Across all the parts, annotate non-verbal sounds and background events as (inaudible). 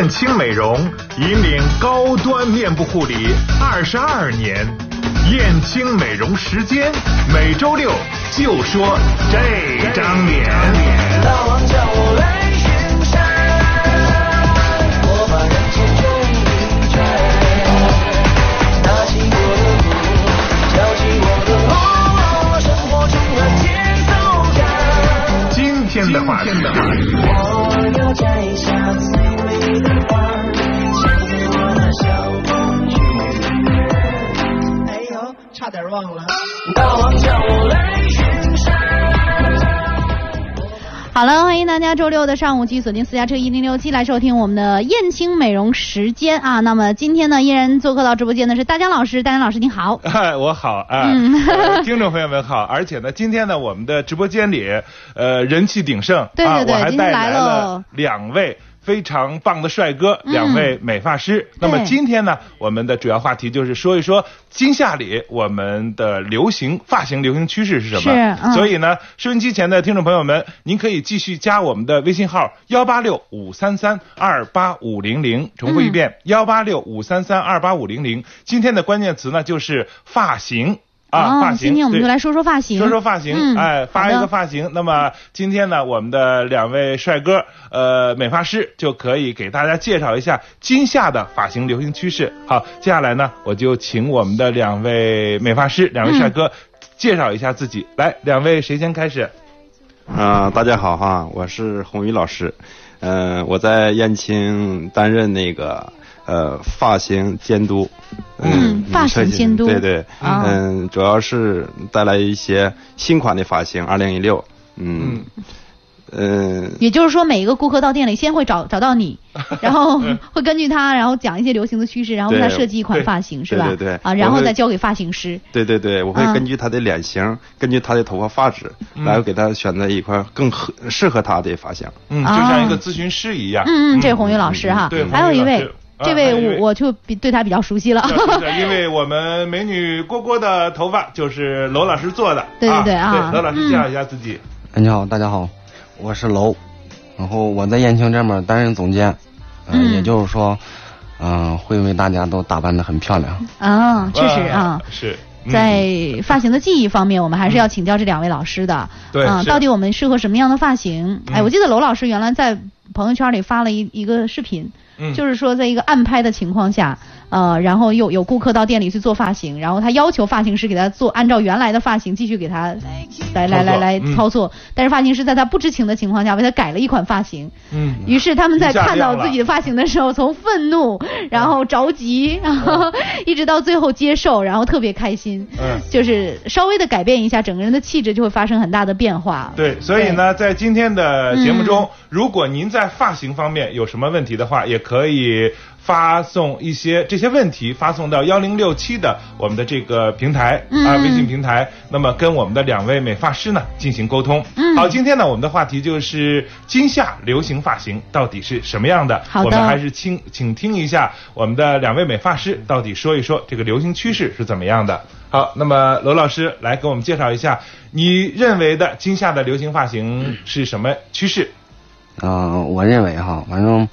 燕青美容引领高端面部护理二十二年，燕青美容时间每周六就说这张脸。大王叫我来巡山，我把人间卷一卷，拿起我的鼓，敲起我的锣，生活中的节奏感。今天的话题，我要摘下差点忘了。大王叫我来巡山。好了，欢迎大家周六的上午继续锁定私家车一零六七来收听我们的燕青美容时间啊。那么今天呢，依然做客到直播间的是大江老师，大江老师你好。哎，我好啊、嗯呃听众朋友们好，而且呢，今天呢，我们的直播间里，呃，人气鼎盛，对对对啊，我还带来了了两位。非常棒的帅哥，嗯两位美发师。那么今天呢，我们的主要话题就是说一说今夏里我们的流行发型流行趋势是什么。是嗯所以呢，收音机前的听众朋友们，您可以继续加我们的微信号幺八六五三三二八五零零，重复一遍幺八六五三三二八五零零。今天的关键词呢就是发型。啊，哦发型。今天我们就来说说发型。说说发型，嗯哎，发一个发型。那么今天呢，我们的两位帅哥，呃，美发师就可以给大家介绍一下今夏的发型流行趋势。好，接下来呢，我就请我们的两位美发师，两位帅哥。介绍一下自己，来，两位谁先开始？啊、大家好哈，我是红宇老师，嗯、我在燕青担任那个呃发型监督，嗯发型监督。对对，啊。嗯，主要是带来一些新款的发型，二零一六，嗯。嗯。也就是说，每一个顾客到店里，先会找找到你，(laughs) 然后 (laughs) 会根据他，然后讲一些流行的趋势，然后为他设计一款发型，是吧？对。对对啊，然后再交给发型师。对对对，我会啊。根据他的脸型，根据他的头发发质，嗯。来给他选择一块更合适合他的发型。嗯，就啊像一个咨询师一样。嗯嗯，这是红宇老师哈。对，还有一位这位位我我就比对他比较熟悉了。是是是 (laughs) 因为我们美女郭郭的头发就是娄老师做的。对对对啊对，娄老师嗯介绍一下自己。哎，你好，大家好，我是楼，然后我在燕青这边担任总监，呃、嗯也就是说，嗯、会为大家都打扮的很漂亮。啊，确实啊，是。嗯在发型的技艺方面，我们还是要请教这两位老师的。啊，对是到底我们适合什么样的发型？哎，嗯我记得娄老师原来在朋友圈里发了一一个视频，嗯。就是说在一个暗拍的情况下，呃，然后有有顾客到店里去做发型，然后他要求发型师给他做按照原来的发型继续给他来来来来嗯。操作，但是发型师在他不知情的情况下为他改了一款发型。嗯，于是他们在看到自己的发型的时候，从愤怒，然后着急，然后一直到最后接受，然后特别开心。嗯。就是稍微的改变一下，整个人的气质就会发生很大的变化。对，所以呢，在今天的节目中，嗯。如果您在发型方面有什么问题的话，也可以发送一些这些问题发送到幺零六七的我们的这个平台、嗯啊微信平台，那么跟我们的两位美发师呢进行沟通。嗯好，今天呢我们的话题就是今夏流行发型到底是什么样的？好的我们还是请请听一下我们的两位美发师到底说一说这个流行趋势是怎么样的。好，那么罗老师来给我们介绍一下，你认为的今夏的流行发型是什么趋势？嗯、我认为哈，反正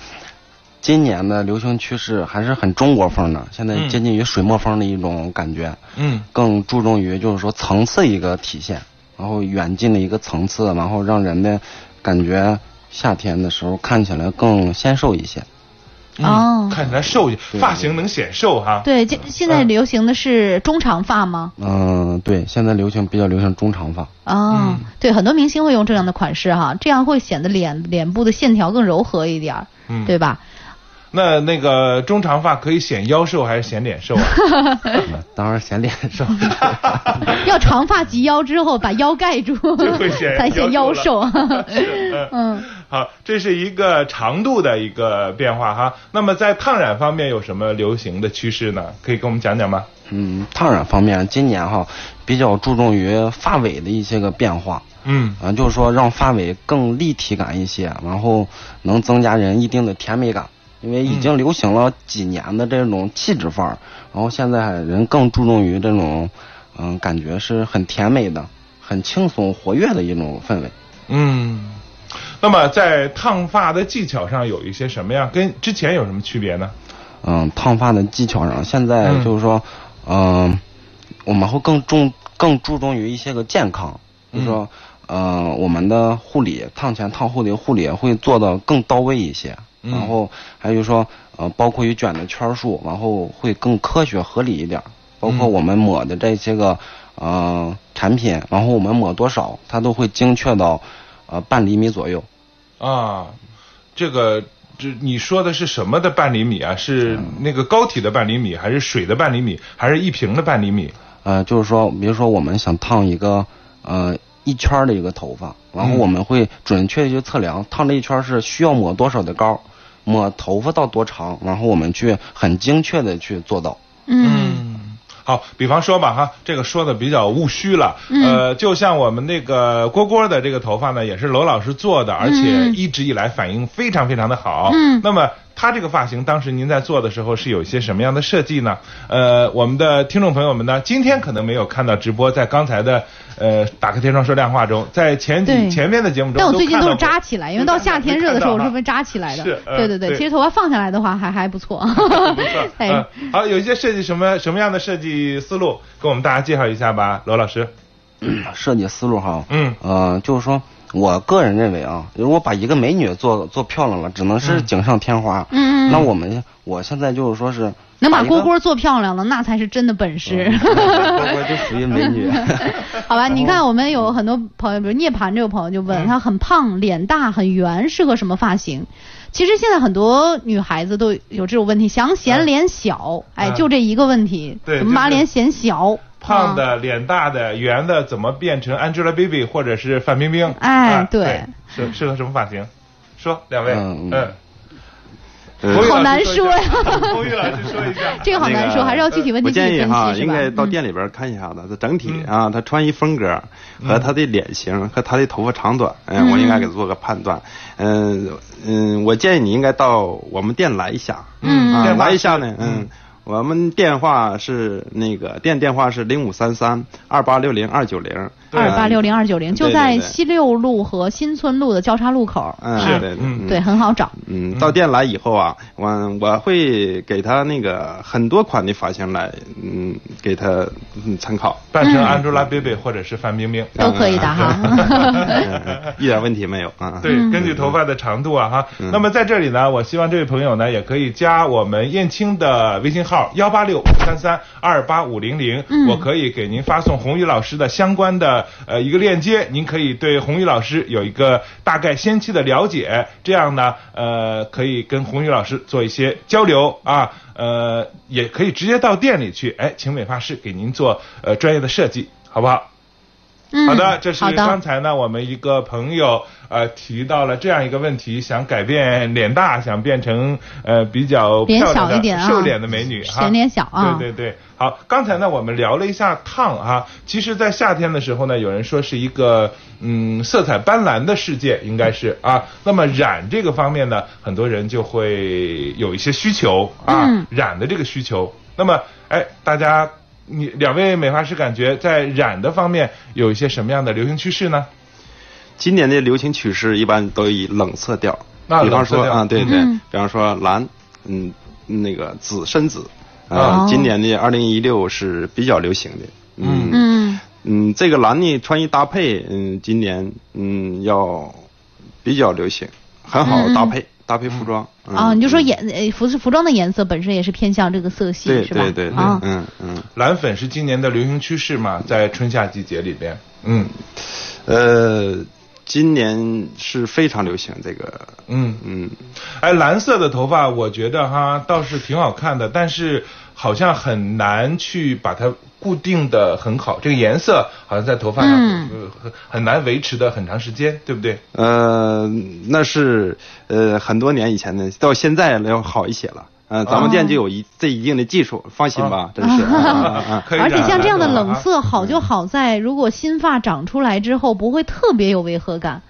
今年的流行趋势还是很中国风的，现在嗯接近于水墨风的一种感觉，嗯更注重于就是说层次一个体现，然后远近的一个层次，然后让人的感觉夏天的时候看起来更纤瘦一些。哦嗯看起来瘦一些，发型能显瘦哈。对，现现在流行的是中长发吗？嗯、对，现在流行比较流行中长发。哦，嗯对，很多明星会用这样的款式哈，这样会显得脸脸部的线条更柔和一点儿，嗯对吧？那那个中长发可以显腰瘦还是显脸瘦啊？(laughs) 当然显脸瘦。(laughs) 要长发及腰之后把腰盖住就会显，(laughs) 才显腰瘦。是嗯，好，这是一个长度的一个变化哈。那么在烫染方面有什么流行的趋势呢？可以跟我们讲讲吗？嗯，烫染方面，今年哈比较注重于发尾的一些个变化，嗯啊，就是说让发尾更立体感一些，然后能增加人一定的甜美感。因为已经流行了几年的这种气质范儿，然后现在人更注重于这种，嗯，感觉是很甜美的、很轻松活跃的一种氛围。嗯。那那么在烫发的技巧上有一些什么呀？跟之前有什么区别呢？嗯，烫发的技巧上，现在嗯就是说，嗯、我们会更重更注重于一些个健康，就是说，呃，我们的护理烫前烫后的护理会做的更到位一些，嗯然后还有就是说，呃，包括于卷的圈数，然后会更科学合理一点，包括嗯我们抹的这些个呃产品，然后我们抹多少，它都会精确到呃半厘米左右。啊，这个这你说的是什么的半厘米啊？是那个膏体的半厘米，还是水的半厘米，还是一瓶的半厘米？呃，就是说，比如说我们想烫一个呃一圈儿的一个头发，然后嗯我们会准确的去测量烫这一圈儿是需要抹多少的膏，抹头发到多长，然后我们去很精确的去做到。嗯好，比方说吧，哈，这个说的比较务虚了。嗯呃，就像我们那个蝈蝈的这个头发呢，也是娄老师做的，而且嗯一直以来反应非常非常的好。嗯那么他这个发型，当时您在做的时候是有一些什么样的设计呢？呃，我们的听众朋友们呢，今天可能没有看到直播，在刚才的呃打开天窗说亮话中，在前几前面的节目中，但我最近都是扎起来，因为到夏天热的时候，我是会扎起来的。是呃对对对，对其实头发放下来的话还还不错。(laughs) 不错，(laughs) 哎嗯，好，有一些设计什么什么样的设计思路，跟我们大家介绍一下吧，罗老师。(clears throat) 设计思路哈，嗯呃，就是说我个人认为啊，如果把一个美女做做漂亮了，只能是锦上添花。嗯嗯嗯那我们我现在就是说是能把蝈蝈做漂亮了，那才是真的本事。蝈蝈就属于美女。(laughs) 好吧，你看我们有很多朋友，比如涅槃这个朋友就问，嗯他很胖，脸大，很圆，适合什么发型？其实现在很多女孩子都有这种问题，想显脸小，哎，嗯就这一个问题，对怎么把就是脸显小？啊胖的、脸大的、圆的，怎么变成 Angelababy 或者是范冰冰？哎啊对。适适合什么发型？说两位，嗯。好难说呀。(laughs) 侯宇老师说一下，(laughs) 这个好难说，还是要具体问题我具体分建议哈？应该到嗯店里边看一下子，它整体嗯。啊，他穿衣风格和他的脸型和他的头发长短，我应该给做个判断。嗯嗯，我建议你应该到我们店来一下，嗯。来一下呢，嗯。嗯。我们电话是那个电电话是零五三三二八六零二九零。二八六零二九零就在西六路和新村路的交叉路口，嗯，是的对对，嗯。对，很好找。嗯，到店来以后啊，我我会给他那个很多款的发型来，嗯，给他嗯参考，扮成嗯 Angelababy 或者是范冰冰。都可以的哈。嗯 (laughs) 一点问题没有啊。对，根据头发的长度啊哈。那么在这里呢，我希望这位朋友呢也可以加我们燕青的微信号幺八六三三二八五零零，嗯。我可以给您发送红宇老师的相关的呃一个链接，您可以对红宇老师有一个大概先期的了解，这样呢呃可以跟红宇老师做一些交流啊。呃，也可以直接到店里去，哎，请美发师给您做呃专业的设计，好不好？嗯，好的，这是刚才呢，我们一个朋友呃提到了这样一个问题，想改变脸大，想变成呃比较脸漂亮一点啊瘦脸的美女哈，显脸小啊对对对，好，刚才呢我们聊了一下烫哈，其实，在夏天的时候呢，有人说是一个嗯色彩斑斓的世界，应该是啊。那么染这个方面呢，很多人就会有一些需求啊，嗯染的这个需求。那么哎，大家。你两位美发师感觉在染的方面有一些什么样的流行趋势呢？今年的流行趋势一般都以冷色调，啊比方说啊，对对嗯，比方说蓝，嗯，那个紫深紫，哦啊，今年的二零一六是比较流行的，嗯。嗯。嗯，这个蓝呢穿衣搭配，嗯，今年嗯要比较流行，很好嗯嗯。搭配搭配服装。嗯啊，你就说嗯颜呃服服装的颜色本身也是偏向这个色系，是吧？对对对啊，，嗯嗯。蓝粉是今年的流行趋势嘛，在春夏季节里边，嗯呃，今年是非常流行这个，嗯，嗯，哎，蓝色的头发我觉得哈倒是挺好看的，但是好像很难去把它固定的很好，这个颜色好像在头发上、很很难维持的很长时间，对不对？呃，那是呃很多年以前的，到现在要好一些了。呃，咱们店就有一这一定的技术，放心吧，真是。(laughs) 而且像这样的冷色好就好在，如果新发长出来之后不会特别有违和感，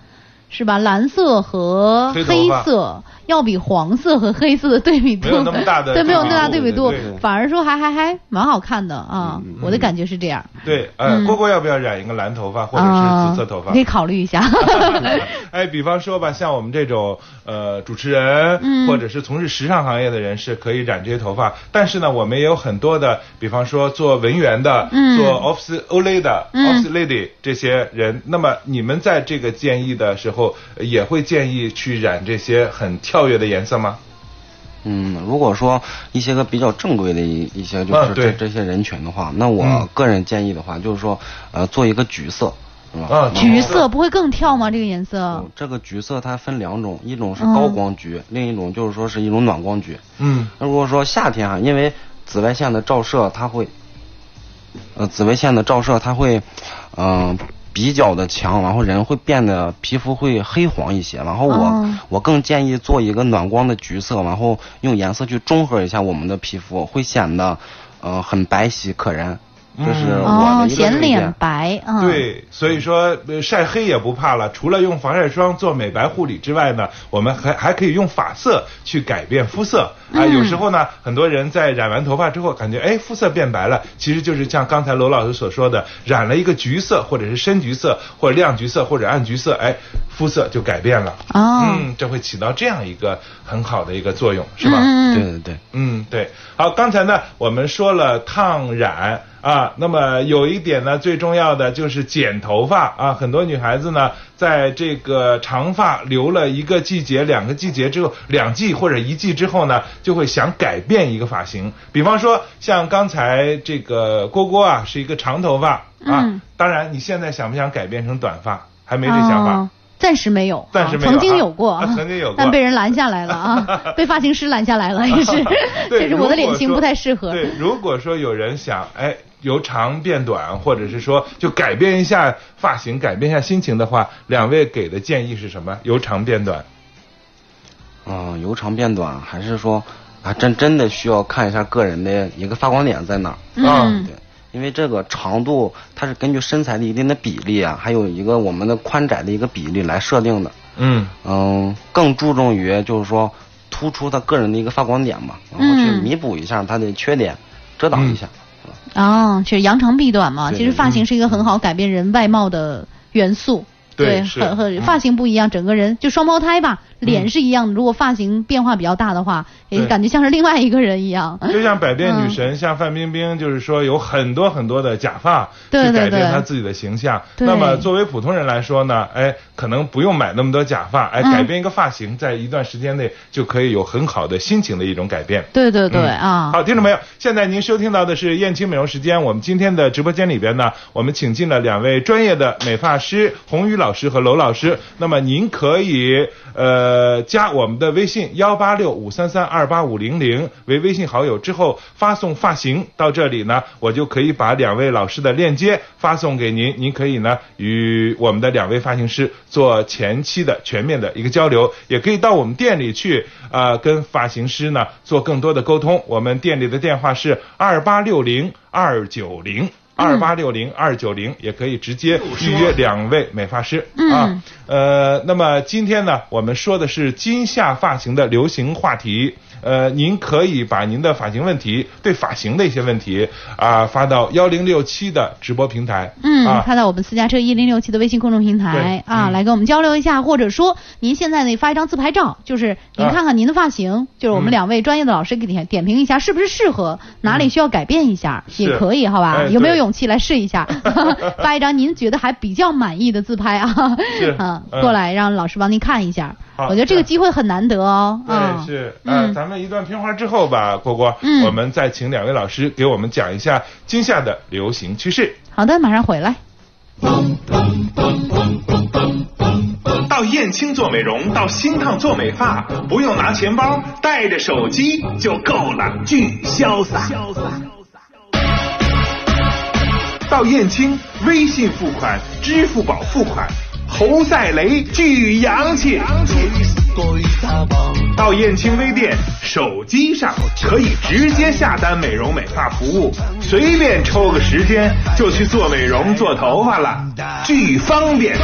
是吧？蓝色和黑色要比黄色和黑色的对比度没有那么大的对，没有那么大对比度反而说还还还蛮好看的啊，我的感觉是这样。对，呃，嗯蝈蝈要不要染一个蓝头发或者是啊，紫色头发可？以考虑一下。(laughs) (laughs) 哎，比方说吧，像我们这种呃主持人，嗯或者是从事时尚行业的人士，可以染这些头发。但是呢，我们也有很多的，比方说做文员的，嗯做 office olay 的、嗯 office lady 这些人。那么你们在这个建议的时候，呃也会建议去染这些很跳跃的颜色吗？嗯，如果说一些个比较正规的一一些就是啊对这这些人群的话，那我嗯个人建议的话，就是说呃做一个橘色，是吧？啊，橘色不会更跳吗？这个颜色嗯？这个橘色它分两种，一种是嗯高光橘，另一种就是说是一种暖光橘。嗯那如果说夏天啊，因为紫外线的照射，它会，呃，紫外线的照射它会，嗯、比较的强，然后人会变得皮肤会黑黄一些。然后我、哦我更建议做一个暖光的橘色，然后用颜色去中和一下我们的皮肤，会显得，呃，很白皙可人。这是我哦，的一个显脸。白，嗯，，对，所以说呃晒黑也不怕了。除了用防晒霜做美白护理之外呢，我们还还可以用发色去改变肤色啊。嗯有时候呢，很多人在染完头发之后，感觉哎肤色变白了，其实就是像刚才罗老师所说的，染了一个橘色，或者是深橘色，或者亮橘色，或者暗橘色，哎，肤色就改变了。哦嗯，这会起到这样一个很好的一个作用，是吧？嗯嗯对对对。嗯，对。好，刚才呢，我们说了烫染啊，那么有一点呢，最重要的就是剪头发啊。很多女孩子呢，在这个长发留了一个季节、两个季节之后，两季或者一季之后呢，就会想改变一个发型。比方说，像刚才这个蝈蝈啊，是一个长头发啊。嗯当然，你现在想不想改变成短发？还没这想法。哦暂时没有，暂时没有啊曾经啊有过，啊曾经有过但被人拦下来了啊，(laughs) 被发型师拦下来了，(laughs) 也是，对这是我的脸型不太适合。对，如果说有人想，哎，由长变短，或者是说就改变一下发型，改变一下心情的话，两位给的建议是什么？由长变短。嗯，由长变短，还是说啊，真真的需要看一下个人的一个发光点在哪儿。嗯对，因为这个长度它是根据身材的一定的比例啊，还有一个我们的宽窄的一个比例来设定的。嗯嗯，更注重于就是说突出他个人的一个发光点嘛，然后去嗯弥补一下他的缺点，遮挡一下。哦，是扬长避短嘛，其实发型是一个很好改变人外貌的元素。对是和和发型不一样，整个人就双胞胎吧，脸是一样的。如果发型变化比较大的话，也对感觉像是另外一个人一样。就像百变女嗯神，像范冰冰，就是说有很多很多的假发去改变她自己的形象。那么作为普通人来说呢，哎，可能不用买那么多假发，哎，嗯改变一个发型，在一段时间内就可以有很好的心情的一种改变。对对对嗯啊，好，听众朋友，现在您收听到的是燕青美容时间。我们今天的直播间里边呢，我们请进了两位专业的美发师，红宇老老师和娄老师。那么您可以呃加我们的微信幺八六五三三二八五零零为微信好友之后发送发型到这里呢，我就可以把两位老师的链接发送给您，您可以呢与我们的两位发型师做前期的全面的一个交流，也可以到我们店里去呃跟发型师呢做更多的沟通。我们店里的电话是二八六零二九零。二八六零二九零也可以直接预约两位美发师、嗯啊。呃，那么今天呢，我们说的是今夏发型的流行话题。呃，您可以把您的发型问题、对发型的一些问题啊、发到幺零六七的直播平台。嗯，啊，发到我们私家车一零六七的微信公众平台啊，嗯。来跟我们交流一下，或者说您现在呢发一张自拍照，就是您啊看看您的发型，就是我们嗯两位专业的老师给点点评一下是不是适合，哪里需要改变一下、是也可以，好吧？哎有没有勇气来试一下，(laughs) 发一张您觉得还比较满意的自拍啊？是嗯，嗯 (laughs) 过来让老师帮您看一下。好我觉得这个机会很难得哦。嗯对，是，呃，嗯。咱们一段片花之后吧，蝈蝈，嗯我们再请两位老师给我们讲一下今夏的流行趋势。好的，马上回来。到燕青做美容，到新烫做美发，不用拿钱包，带着手机就够了，巨潇洒。到燕青，微信付款、支付宝付款，侯赛雷巨洋气。到燕青微店，手机上可以直接下单美容美发服务，随便抽个时间就去做美容做头发了，巨方便。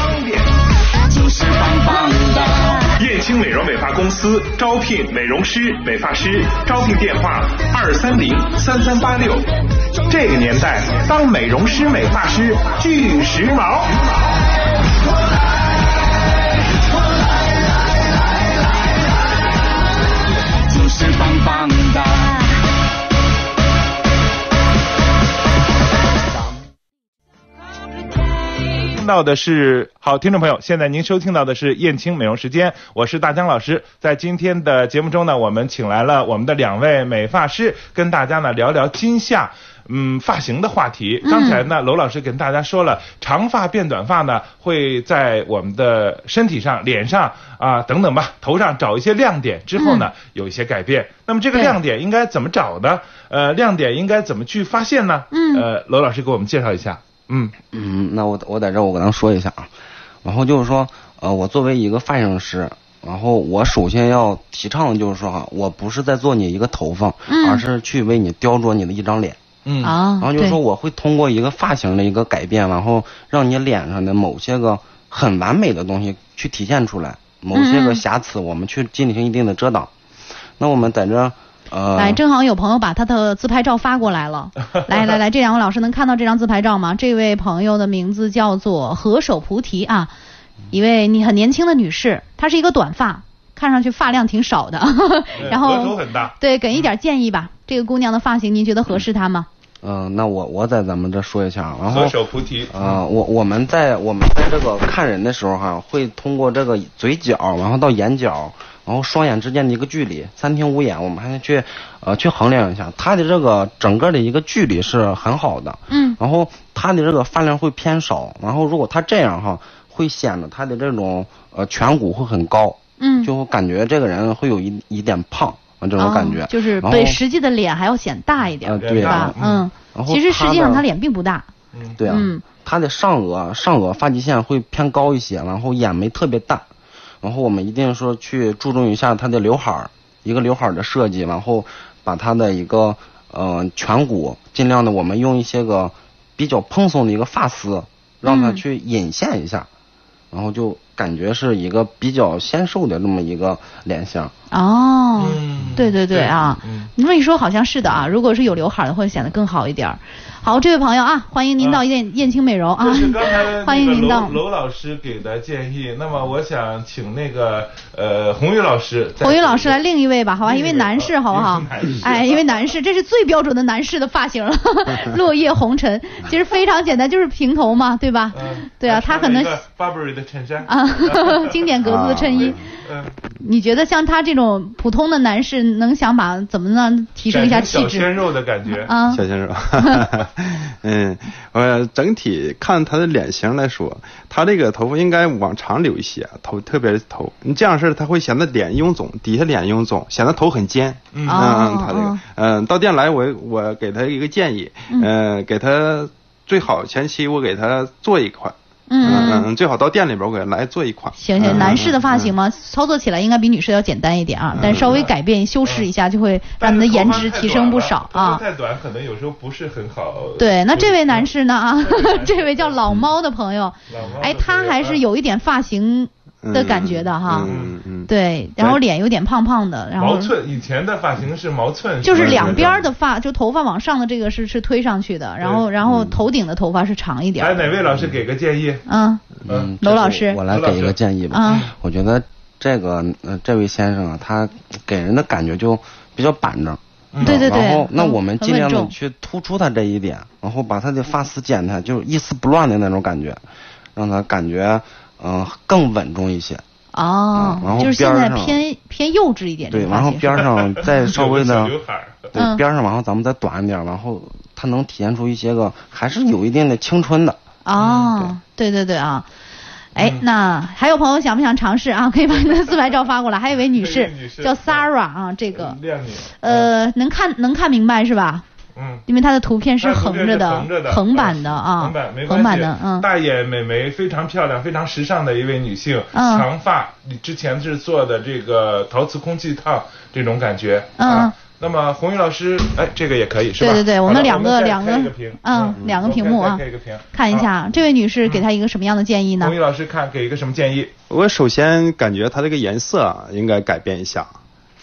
就是棒棒的。燕青美容美发公司招聘美容师、美发师，招聘电话二三零三三八六。这个年代，当美容师、美发师巨时髦。到的是好，听众朋友，现在您收听到的是燕青美容时间，我是大江老师。在今天的节目中呢，我们请来了我们的两位美发师，跟大家呢聊聊今夏。嗯，发型的话题。刚才呢，娄老师跟大家说了，长发变短发呢，会在我们的身体上、脸上啊等等吧，头上找一些亮点，之后呢，有一些改变。那么这个亮点应该怎么找呢？呃，亮点应该怎么去发现呢？嗯呃，娄老师给我们介绍一下。嗯嗯，那我我在这儿我跟他说一下啊，然后就是说，呃，我作为一个发型师，然后我首先要提倡的就是说哈，我不是在做你一个头发，嗯而是去为你雕琢你的一张脸。嗯啊，然后就是说我会通过一个发型的一个改变，然后让你脸上的某些个很完美的东西去体现出来，某些个瑕疵我们去进行一定的遮挡。那我们在这呃，来，正好有朋友把他的自拍照发过来了。(laughs) 来来来，这两位老师能看到这张自拍照吗？这位朋友的名字叫做何首菩提啊，一位你很年轻的女士，她是一个短发，看上去发量挺少的。然额头后很大。对，给一点建议吧。这个姑娘的发型，您觉得合适她吗？嗯、那我我在咱们这说一下啊，然后何首菩提。呃，我我们在我们在这个看人的时候哈、会通过这个嘴角，然后到眼角，然后双眼之间的一个距离，三庭五眼，我们还去呃去衡量一下，它的这个整个的一个距离是很好的。嗯然后它的这个发量会偏少，然后如果它这样哈，会显得它的这种呃颧骨会很高，嗯，就会感觉这个人会有一一点胖啊这种感觉，哦就是比实际的脸还要显大一点，呃对吧？嗯嗯，然后其实实际上他脸并不大。嗯对啊，嗯他的上额上额发际线会偏高一些，然后眼眉特别淡，然后我们一定说去注重一下它的刘海儿，一个刘海儿的设计，然后把它的一个呃颧骨尽量的我们用一些个比较蓬松的一个发丝，让它嗯去引线一下，然后就感觉是一个比较纤瘦的这么一个脸型。哦，嗯对对对啊，嗯你这么一说好像是的啊，如果是有刘海儿的，会显得更好一点儿。好，这位朋友啊，欢迎您到燕燕青美容啊这是刚才，(laughs) 欢迎您到娄娄老师给的建议。那么我想请那个呃红玉老师再，红玉老师来另一位吧，好吧，另一位男士好不好？哎，一位男士，这是最标准的男士的发型了，(laughs) 落叶红尘，其实非常简单，就是平头嘛，对吧？嗯对啊，他可能 Burberry 的衬衫啊，(laughs) 经典格子的衬衣。嗯，你觉得像他这种普通的男士，能想把怎么呢提升一下气质小鲜肉的感觉。啊？小鲜肉，(laughs) 嗯，呃，整体看他的脸型来说，他这个头发应该往长留一些，头特别是头，你这样式儿他会显得脸臃肿，底下脸臃肿，显得头很尖。嗯。嗯，他这哦个，嗯，到店来我我给他一个建议，嗯，给他最好前期我给他做一款，嗯嗯最好到店里边我给他来做一款。行行，嗯男士的发型嘛，操作起来应该比女士要简单一点啊，但稍微改变修饰一下，就会让你的颜值提升不少啊。太短可能有时候不是很好。对，那这位男士呢啊 (laughs) 这位叫老猫的朋友哎，他还是有一点发型的感觉的哈。嗯嗯，对，然后脸有点胖胖的，然后毛寸，以前的发型是毛寸，就是两边的发，就头发往上的这个是是推上去的，然后然后头顶的头发是长一点来，儿的。哪位老师给个建议？嗯嗯，娄老师我来给一个建议吧。嗯我觉得这个呃，这位先生啊，他给人的感觉就比较板正。嗯对对对然后，那我们尽量去突出他这一点，然后把他的发丝剪开，就是一丝不乱的那种感觉，让他感觉嗯、呃更稳重一些。哦嗯然，后就是现在偏偏幼稚一点对。然后边儿上 (laughs) 再稍微的刘海儿对嗯边儿上，然后咱们再短一点，然后它能体现出一些个还是有一定的青春的。哦，对对对啊。哎，嗯那还有朋友想不想尝试啊？可以把你的自拍照发过来。还有一位女士 (laughs) 这位女士叫 Sarah 啊，这个。呃能看能看明白是吧？嗯。因为它的图片是横着的横着的，横版的啊，横版没关系。横版的，嗯，大眼美眉，非常漂亮，非常时尚的一位女性，嗯长发，你之前是做的这个陶瓷空气烫这种感觉。嗯啊那么红玉老师，哎，这个也可以是吧？对对对，我们两个两个嗯两个屏幕啊我们再开一个屏，看一下这位女士给她一个什么样的建议呢红？玉老师看给一个什么建议？我首先感觉它这个颜色啊应该改变一下，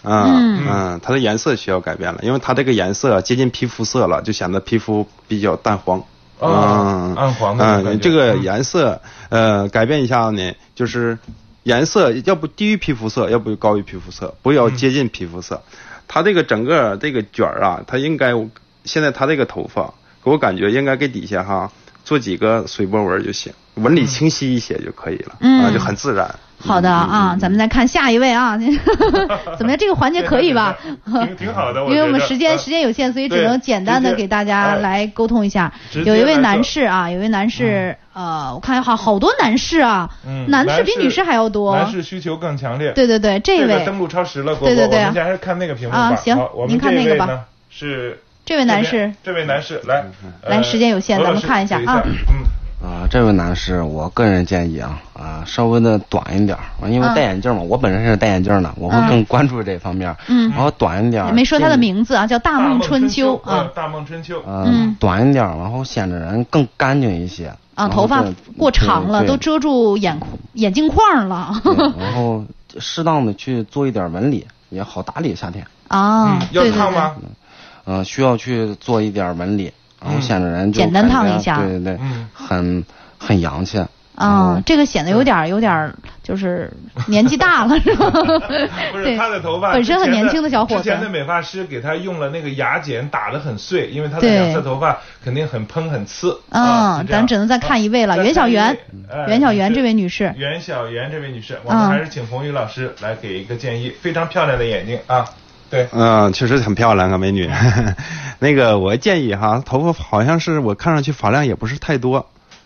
嗯嗯嗯，它的颜色需要改变了，因为它这个颜色接近皮肤色了，就显得皮肤比较淡黄。哦嗯，暗黄的嗯，这个嗯颜色呃改变一下呢，就是颜色要不低于皮肤色，要不高于皮肤色，不要接近皮肤色。它这个整个这个卷儿啊，它应该现在它这个头发，给我感觉应该给底下哈做几个水波纹儿就行，纹理清晰一些就可以了，嗯啊，就很自然。好的啊，咱们再看下一位啊，(laughs) 怎么样？这个环节可以吧？挺挺好的，因为我们时间嗯时间有限，所以只能简单的给大家哎来沟通一下。有一位男士啊，有一位男士，呃，我看好好多男士啊，嗯男士比女士还要多。男士需求更强烈。对对对，这位登录超时了，对对对我们还是看那个屏幕吧。啊行您看那个吧是这位男士，这位男士来，来呃时间有限咱们看一下啊嗯。啊、这位男士，我个人建议啊，啊、稍微的短一点因为嗯戴眼镜嘛，我本身是戴眼镜的，我会嗯更关注这方面。嗯然后短一点儿，没说他的名字啊，叫大梦春秋嗯啊大梦春秋。呃，嗯短一点儿，然后显得人更干净一些。啊，头发过长了，都遮住眼眼镜框了 (laughs) 然后适当的去做一点纹理，也好打理。夏天，啊嗯，要。烫吗？嗯、需要去做一点纹理，然显得人就简单烫一下对对对，嗯很很洋气。啊，这个显得有点儿有点儿就是年纪大了是吧？不是对他的头发，本身很年轻的小伙子之前的美发师给他用了那个牙剪打得很碎，因为他的两侧头发肯定很蓬很刺。啊嗯咱只能再看一位了，袁小媛袁小媛这位女士，袁小媛这位女士，我嗯们还是请红宇老师来给一个建议，非常漂亮的眼睛啊，对，嗯，确实很漂亮啊，美女。(laughs) 那个我建议哈，头发好像是我看上去发量也不是太多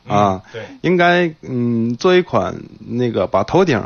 啊，嗯对应该嗯做一款那个把头顶。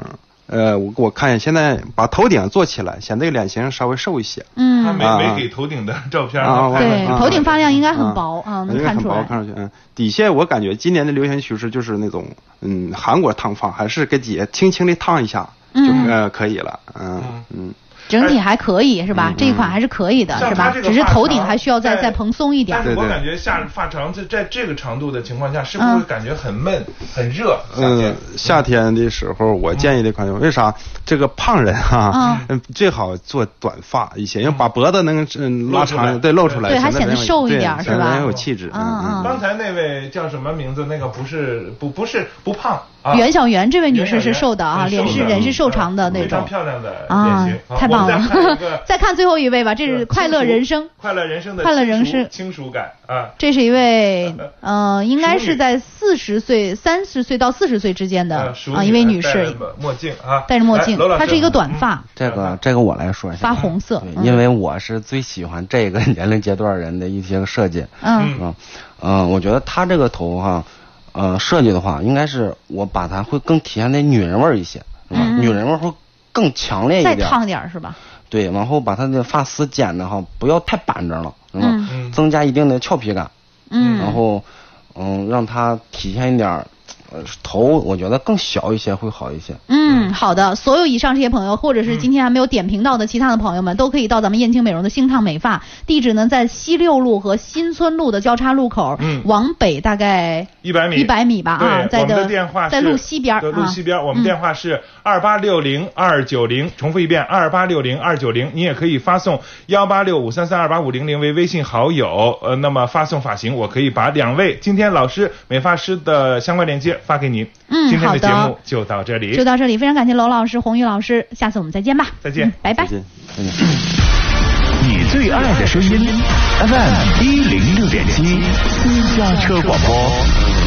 呃，我我看现在把头顶做起来，显得脸型稍微瘦一些。他嗯，没啊没给头顶的照片啊对，啊头顶发量应该很薄啊，能看出来。看上去，嗯，底下我感觉今年的流行趋势就是那种，嗯，韩国烫发，还是给底下轻轻的烫一下，就嗯呃可以了，嗯嗯。整体还可以是吧嗯？这一款还是可以的是吧？只是头顶还需要再再蓬松一点但。是我感觉下发长在在这个长度的情况下，是不是感觉很闷、很热？嗯，夏天的时候，我建议这款，为啥？这个胖人哈，嗯，最好做短发一些，因为把脖子能嗯拉露长，对，露出来，对还显得瘦一点是吧显得很有气质。嗯嗯刚才那位叫什么名字？那个不是不不是不胖啊。袁小媛这位女士是瘦的啊，脸是人是瘦长的那非常种。漂亮的啊脸型，太棒了！(laughs) 再看最后一位吧，这是快乐人生。快乐人生的快乐人生轻熟感啊。这是一位，(laughs) 嗯，应该是在四十岁、三十岁到四十岁之间的啊一位女戴着士，墨镜啊，戴着墨镜她是一个短发，这个这个我来说一下，发红色因为我是最喜欢这个 (laughs) 年龄阶段人的一些设计。嗯嗯，嗯，我觉得她这个头哈，呃，设计的话，应该是我把它会更体现那女人味儿一些，是吧？嗯女人味儿会更强烈一点。再烫点儿是吧？对，往后把她的发丝剪的哈，不要太板正了，是吧？嗯嗯增加一定的俏皮感，嗯，然后，嗯，让它体现一点儿，呃，头我觉得更小一些会好一些。嗯，好的。所有以上这些朋友，或者是嗯。今天还没有点评到的其他的朋友们，都可以到咱们燕青美容的星烫美发，地址呢在西六路和新村路的交叉路口，嗯。往北大概一百米，一百米吧啊，在的的电话在路西边路啊西边儿，我们嗯电话是二八六零二九零，重复一遍二八六零二九零，你也可以发送幺八六五三三二八五零零为微信好友，呃，那么发送发型，我可以把两位今天老师美发师的相关链接发给您。嗯今天的好的节目就到这里，就到这里，非常感谢娄老师、红玉老师，下次我们再见吧。再见嗯拜拜再。见。再见。你最爱的声音，FM 一零六点七，私家车广播。